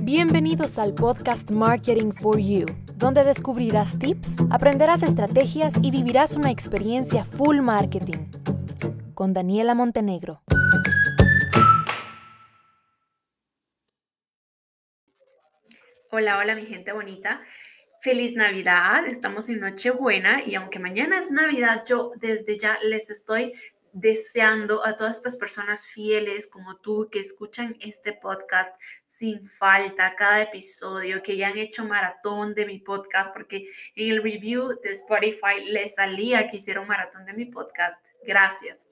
Bienvenidos al podcast Marketing for You, donde descubrirás tips, aprenderás estrategias y vivirás una experiencia full marketing. Con Daniela Montenegro. Hola, hola mi gente bonita. Feliz Navidad, estamos en Nochebuena y aunque mañana es Navidad, yo desde ya les estoy deseando a todas estas personas fieles como tú que escuchan este podcast sin falta cada episodio, que ya han hecho maratón de mi podcast, porque en el review de Spotify les salía que hicieron maratón de mi podcast. Gracias,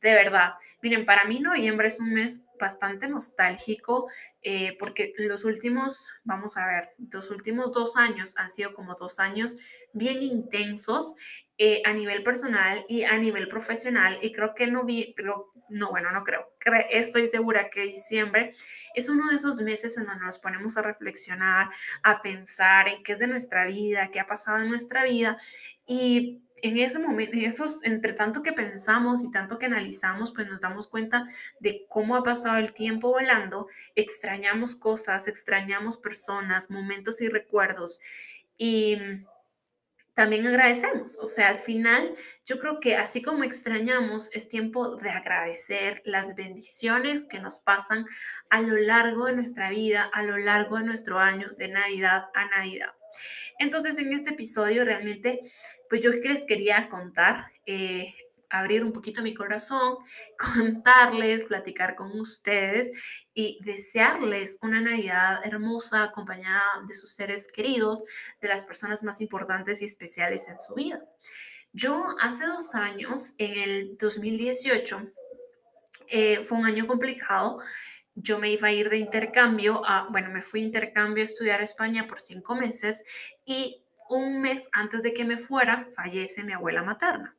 de verdad. Miren, para mí noviembre es un mes bastante nostálgico eh, porque los últimos, vamos a ver, los últimos dos años han sido como dos años bien intensos eh, a nivel personal y a nivel profesional y creo que no vi, pero no, bueno, no creo, estoy segura que diciembre es uno de esos meses en donde nos ponemos a reflexionar, a pensar en qué es de nuestra vida, qué ha pasado en nuestra vida y en ese momento, en esos, entre tanto que pensamos y tanto que analizamos, pues nos damos cuenta de cómo ha pasado el tiempo volando, extrañamos cosas, extrañamos personas, momentos y recuerdos. Y también agradecemos. O sea, al final yo creo que así como extrañamos, es tiempo de agradecer las bendiciones que nos pasan a lo largo de nuestra vida, a lo largo de nuestro año, de Navidad a Navidad. Entonces, en este episodio realmente, pues yo les quería contar eh, abrir un poquito mi corazón, contarles, platicar con ustedes y desearles una Navidad hermosa acompañada de sus seres queridos, de las personas más importantes y especiales en su vida. Yo hace dos años, en el 2018, eh, fue un año complicado. Yo me iba a ir de intercambio, a, bueno, me fui intercambio a estudiar a España por cinco meses y un mes antes de que me fuera, fallece mi abuela materna.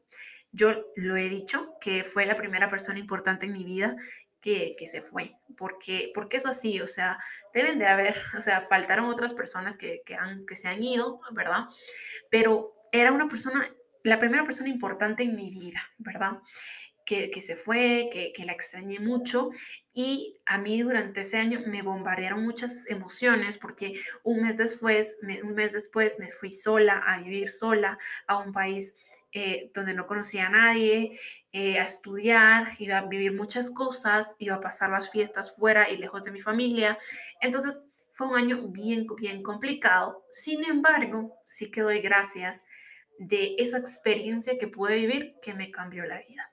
Yo lo he dicho, que fue la primera persona importante en mi vida que, se fue, porque, porque es así, o sea, deben de haber, o sea, faltaron otras personas que, que, han, que se han ido, ¿verdad? Pero era una persona, la primera persona importante en mi vida, ¿verdad? Que, se fue, que, la extrañé mucho y a mí durante ese año me bombardearon muchas emociones porque un mes después, un mes después me fui sola a vivir sola a un país eh, donde no conocía a nadie, eh, a estudiar, iba a vivir muchas cosas, iba a pasar las fiestas fuera y lejos de mi familia. Entonces fue un año bien, bien complicado. Sin embargo, sí que doy gracias de esa experiencia que pude vivir que me cambió la vida.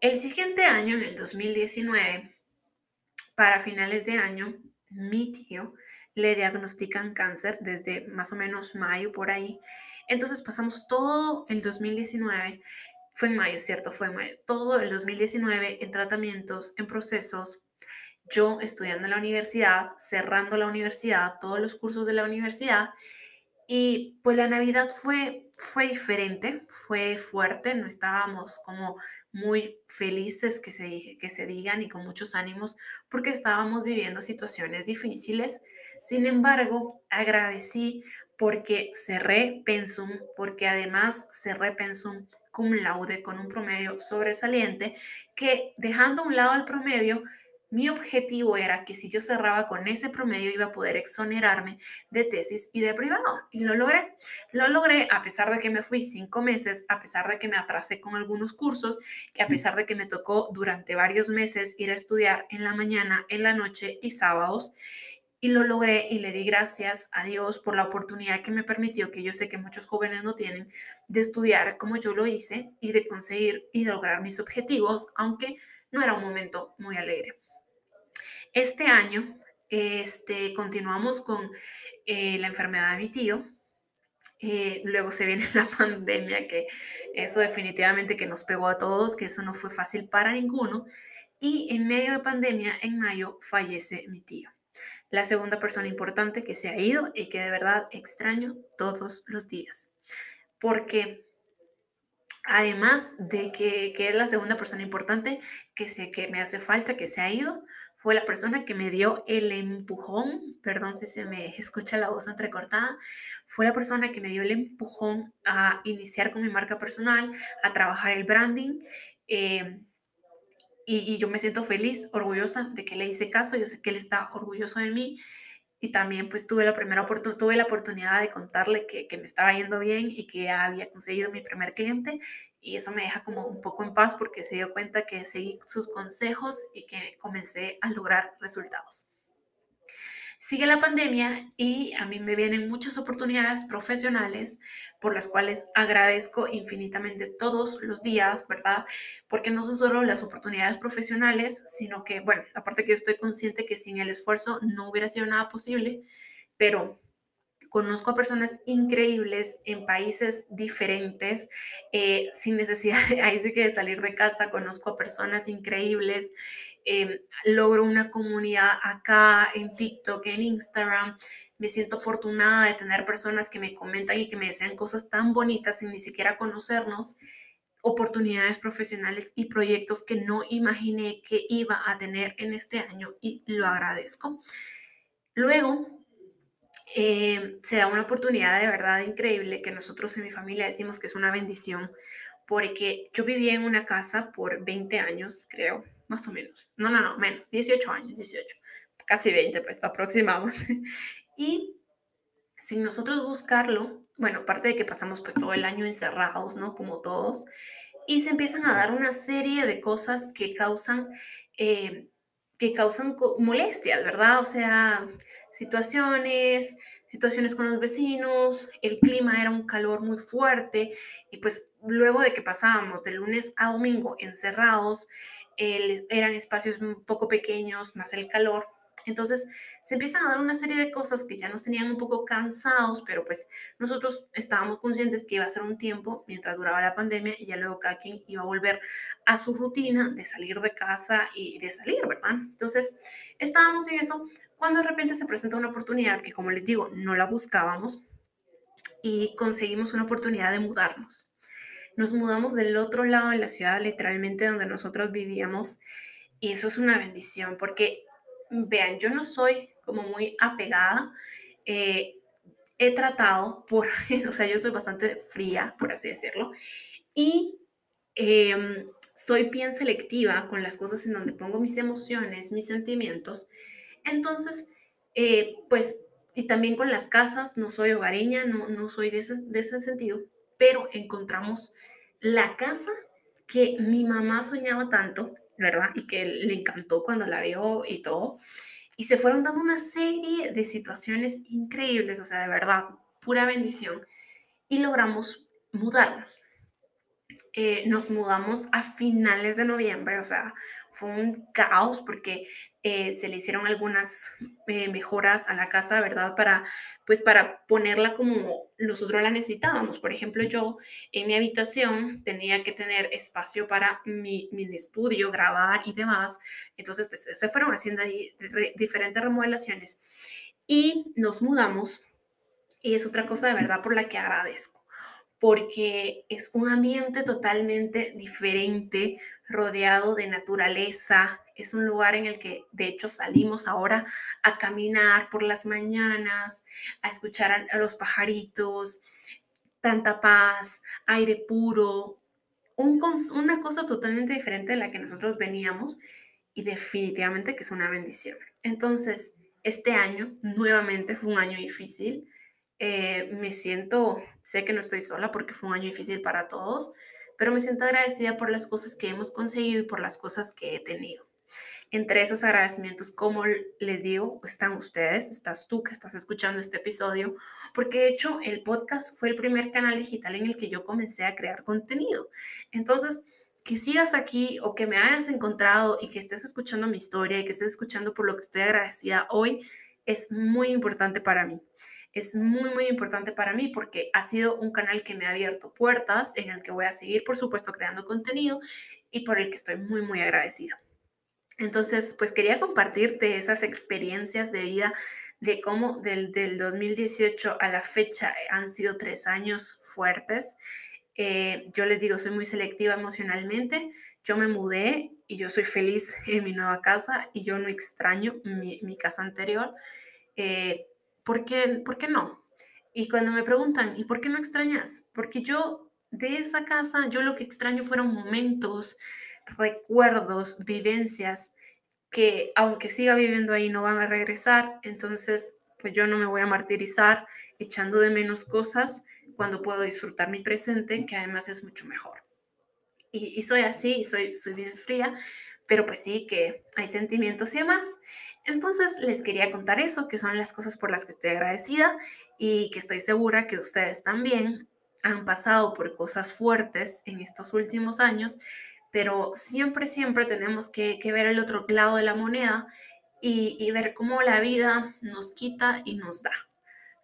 El siguiente año, en el 2019, para finales de año, mi tío le diagnostican cáncer desde más o menos mayo por ahí entonces pasamos todo el 2019, fue en mayo, ¿cierto? Fue en mayo, todo el 2019 en tratamientos, en procesos, yo estudiando en la universidad, cerrando la universidad, todos los cursos de la universidad. Y pues la Navidad fue, fue diferente, fue fuerte, no estábamos como muy felices que se, que se digan y con muchos ánimos porque estábamos viviendo situaciones difíciles. Sin embargo, agradecí porque cerré pensum, porque además cerré pensum cum laude con un promedio sobresaliente, que dejando a un lado el promedio, mi objetivo era que si yo cerraba con ese promedio iba a poder exonerarme de tesis y de privado. Y lo logré. Lo logré a pesar de que me fui cinco meses, a pesar de que me atrasé con algunos cursos, a pesar de que me tocó durante varios meses ir a estudiar en la mañana, en la noche y sábados y lo logré y le di gracias a Dios por la oportunidad que me permitió, que yo sé que muchos jóvenes no tienen, de estudiar como yo lo hice y de conseguir y lograr mis objetivos, aunque no era un momento muy alegre. Este año este, continuamos con eh, la enfermedad de mi tío. Eh, luego se viene la pandemia, que eso definitivamente que nos pegó a todos, que eso no fue fácil para ninguno. Y en medio de pandemia, en mayo, fallece mi tío la segunda persona importante que se ha ido y que de verdad extraño todos los días. Porque además de que, es la segunda persona importante que, sé que me hace falta, que se ha ido, fue la persona que me dio el empujón, perdón si se me escucha la voz entrecortada, fue la persona que me dio el empujón a iniciar con mi marca personal, a trabajar el branding. Eh, y, yo me siento feliz, orgullosa de que le hice caso, yo sé que él está orgulloso de mí y también pues tuve la, primera tuve la oportunidad de contarle que, que, me estaba yendo bien y que había conseguido mi primer cliente y eso me deja como un poco en paz porque se dio cuenta que seguí sus consejos y que comencé a lograr resultados. Sigue la pandemia y a mí me vienen muchas oportunidades profesionales por las cuales agradezco infinitamente todos los días, ¿verdad? Porque no son solo las oportunidades profesionales, sino que, bueno, aparte que yo estoy consciente que sin el esfuerzo no hubiera sido nada posible, pero conozco a personas increíbles en países diferentes, eh, sin necesidad, ahí sí que de salir de casa, conozco a personas increíbles Em, logro una comunidad acá en TikTok, en Instagram. Me siento afortunada de tener personas que me comentan y que me desean cosas tan bonitas sin ni siquiera conocernos, oportunidades profesionales y proyectos que no imaginé que iba a tener en este año y lo agradezco. Luego, em, se da una oportunidad de verdad increíble que nosotros en mi familia decimos que es una bendición, porque yo viví en una casa por 20 años, creo, más o menos. No, no, no, menos, 18 años, 18, casi 20, pues aproximamos. y sin nosotros buscarlo, bueno, aparte de que pasamos pues todo el año encerrados, ¿no? Como todos, y se empiezan a dar una serie de cosas que causan, eh, que causan molestias, ¿verdad? O sea, situaciones, situaciones con los vecinos, el clima era un calor muy fuerte y pues luego de que pasábamos de lunes a domingo encerrados, eran espacios un poco pequeños, más el calor. Entonces se empiezan a dar una serie de cosas que ya nos tenían un poco cansados, pero pues nosotros estábamos conscientes que iba a ser un tiempo mientras duraba la pandemia y ya luego cada quien iba a volver a su rutina de salir de casa y de salir, ¿verdad? Entonces estábamos en eso cuando de repente se presenta una oportunidad que como les digo, no la buscábamos y conseguimos una oportunidad de mudarnos nos mudamos del otro lado de la ciudad, literalmente donde nosotros vivíamos, y eso es una bendición, porque vean, yo no soy como muy apegada, eh, he tratado por, o sea, yo soy bastante fría, por así decirlo, y em, soy bien selectiva con las cosas en donde pongo mis emociones, mis sentimientos, entonces, eh, pues, y también con las casas, no soy hogareña, no, no soy de ese, de ese sentido, pero encontramos la casa que mi mamá soñaba tanto, ¿verdad? Y que le encantó cuando la vio y todo. Y se fueron dando una serie de situaciones increíbles, o sea, de verdad, pura bendición. Y logramos mudarnos. Eh, nos mudamos a finales de noviembre, o sea, fue un caos porque eh, se le hicieron algunas eh, mejoras a la casa, ¿verdad? Para, pues, para ponerla como nosotros la necesitábamos. Por ejemplo, yo en mi habitación tenía que tener espacio para mi, estudio, grabar y demás. Entonces, pues, se fueron haciendo ahí diferentes remodelaciones y nos mudamos. Y es otra cosa de verdad por la que agradezco porque es un ambiente totalmente diferente, rodeado de naturaleza. Es un lugar en el que, de hecho, salimos ahora a caminar por las mañanas, a escuchar a, los pajaritos, tanta paz, aire puro, una cosa totalmente diferente de la que nosotros veníamos y definitivamente que es una bendición. Entonces, este año nuevamente fue un año difícil eh, me siento, sé que no estoy sola porque fue un año difícil para todos, pero me siento agradecida por las cosas que hemos conseguido y por las cosas que he tenido. Entre esos agradecimientos, como les digo, están ustedes, estás tú que estás escuchando este episodio, porque de hecho el podcast fue el primer canal digital en el que yo comencé a crear contenido. Entonces, que sigas aquí o que me hayas encontrado y que estés escuchando mi historia y que estés escuchando por lo que estoy agradecida hoy, es muy importante para mí es muy, muy importante para mí porque ha sido un canal que me ha abierto puertas, en el que voy a seguir, por supuesto, creando contenido y por el que estoy muy, muy agradecida. Entonces, pues quería compartirte esas experiencias de vida de cómo del, del 2018 a la fecha han sido tres años fuertes. Eh, yo les digo, soy muy selectiva emocionalmente. Yo me mudé y yo soy feliz en mi nueva casa y yo no extraño mi, mi casa anterior. Eh, ¿por qué, ¿por qué no? Y cuando me preguntan, ¿y por qué no extrañas? Porque yo de esa casa, yo lo que extraño fueron momentos recuerdos, vivencias que aunque siga viviendo ahí no van a regresar, entonces pues yo no me voy a martirizar echando de menos cosas cuando puedo disfrutar mi presente, que además es mucho mejor. Y, soy así, soy, soy bien fría, pero pues sí que hay sentimientos y demás. Entonces les quería contar eso, que son las cosas por las que estoy agradecida y que estoy segura que ustedes también han pasado por cosas fuertes en estos últimos años, pero siempre, siempre tenemos que, ver el otro lado de la moneda y, ver cómo la vida nos quita y nos da.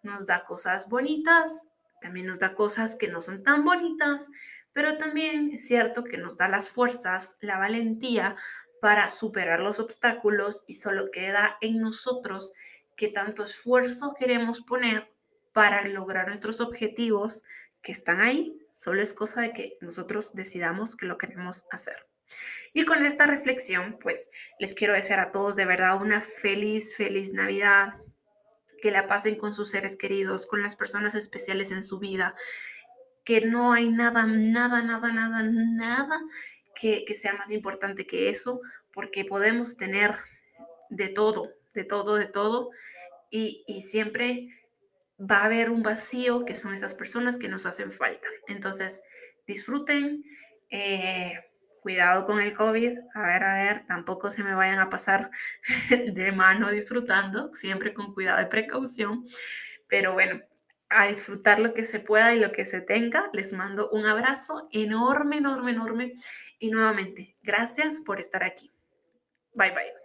Nos da cosas bonitas, también nos da cosas que no son tan bonitas, pero también es cierto que nos da las fuerzas, la valentía para superar los obstáculos y solo queda en nosotros que tanto esfuerzo queremos poner para lograr nuestros objetivos que están ahí, solo es cosa de que nosotros decidamos que lo queremos hacer. Y con esta reflexión, pues les quiero desear a todos de verdad una feliz, feliz Navidad, que la pasen con sus seres queridos, con las personas especiales en su vida, que no hay nada, nada, nada, nada, nada que, sea más importante que eso, porque podemos tener de todo, de todo, de todo, y, siempre va a haber un vacío que son esas personas que nos hacen falta. Entonces, disfruten. Eh, cuidado con el COVID, a ver, a ver, tampoco se me vayan a pasar de mano disfrutando, siempre con cuidado y precaución, pero bueno, a disfrutar lo que se pueda y lo que se tenga. Les mando un abrazo enorme, enorme, enorme. Y nuevamente, gracias por estar aquí. Bye bye.